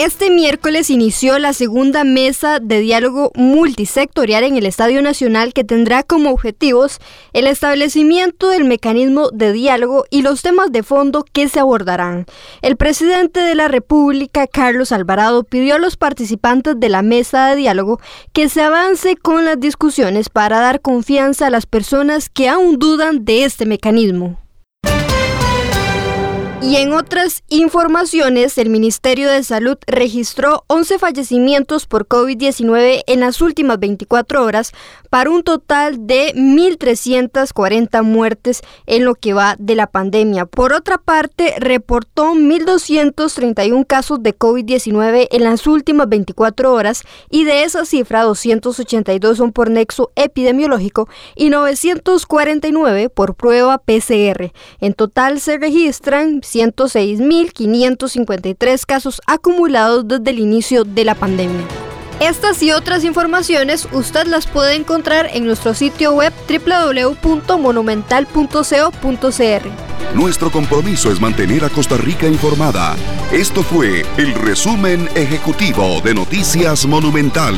Este miércoles inició la segunda mesa de diálogo multisectorial en el Estadio Nacional que tendrá como objetivos el establecimiento del mecanismo de diálogo y los temas de fondo que se abordarán. El presidente de la República, Carlos Alvarado, pidió a los participantes de la mesa de diálogo que se avance con las discusiones para dar confianza a las personas que aún dudan de este mecanismo. Y en otras informaciones, el Ministerio de Salud registró 11 fallecimientos por COVID-19 en las últimas 24 horas para un total de 1.340 muertes en lo que va de la pandemia. Por otra parte, reportó 1.231 casos de COVID-19 en las últimas 24 horas y de esa cifra 282 son por nexo epidemiológico y 949 por prueba PCR. En total se registran 106.553 casos acumulados desde el inicio de la pandemia. Estas y otras informaciones usted las puede encontrar en nuestro sitio web www.monumental.co.cr. Nuestro compromiso es mantener a Costa Rica informada. Esto fue el resumen ejecutivo de Noticias Monumental.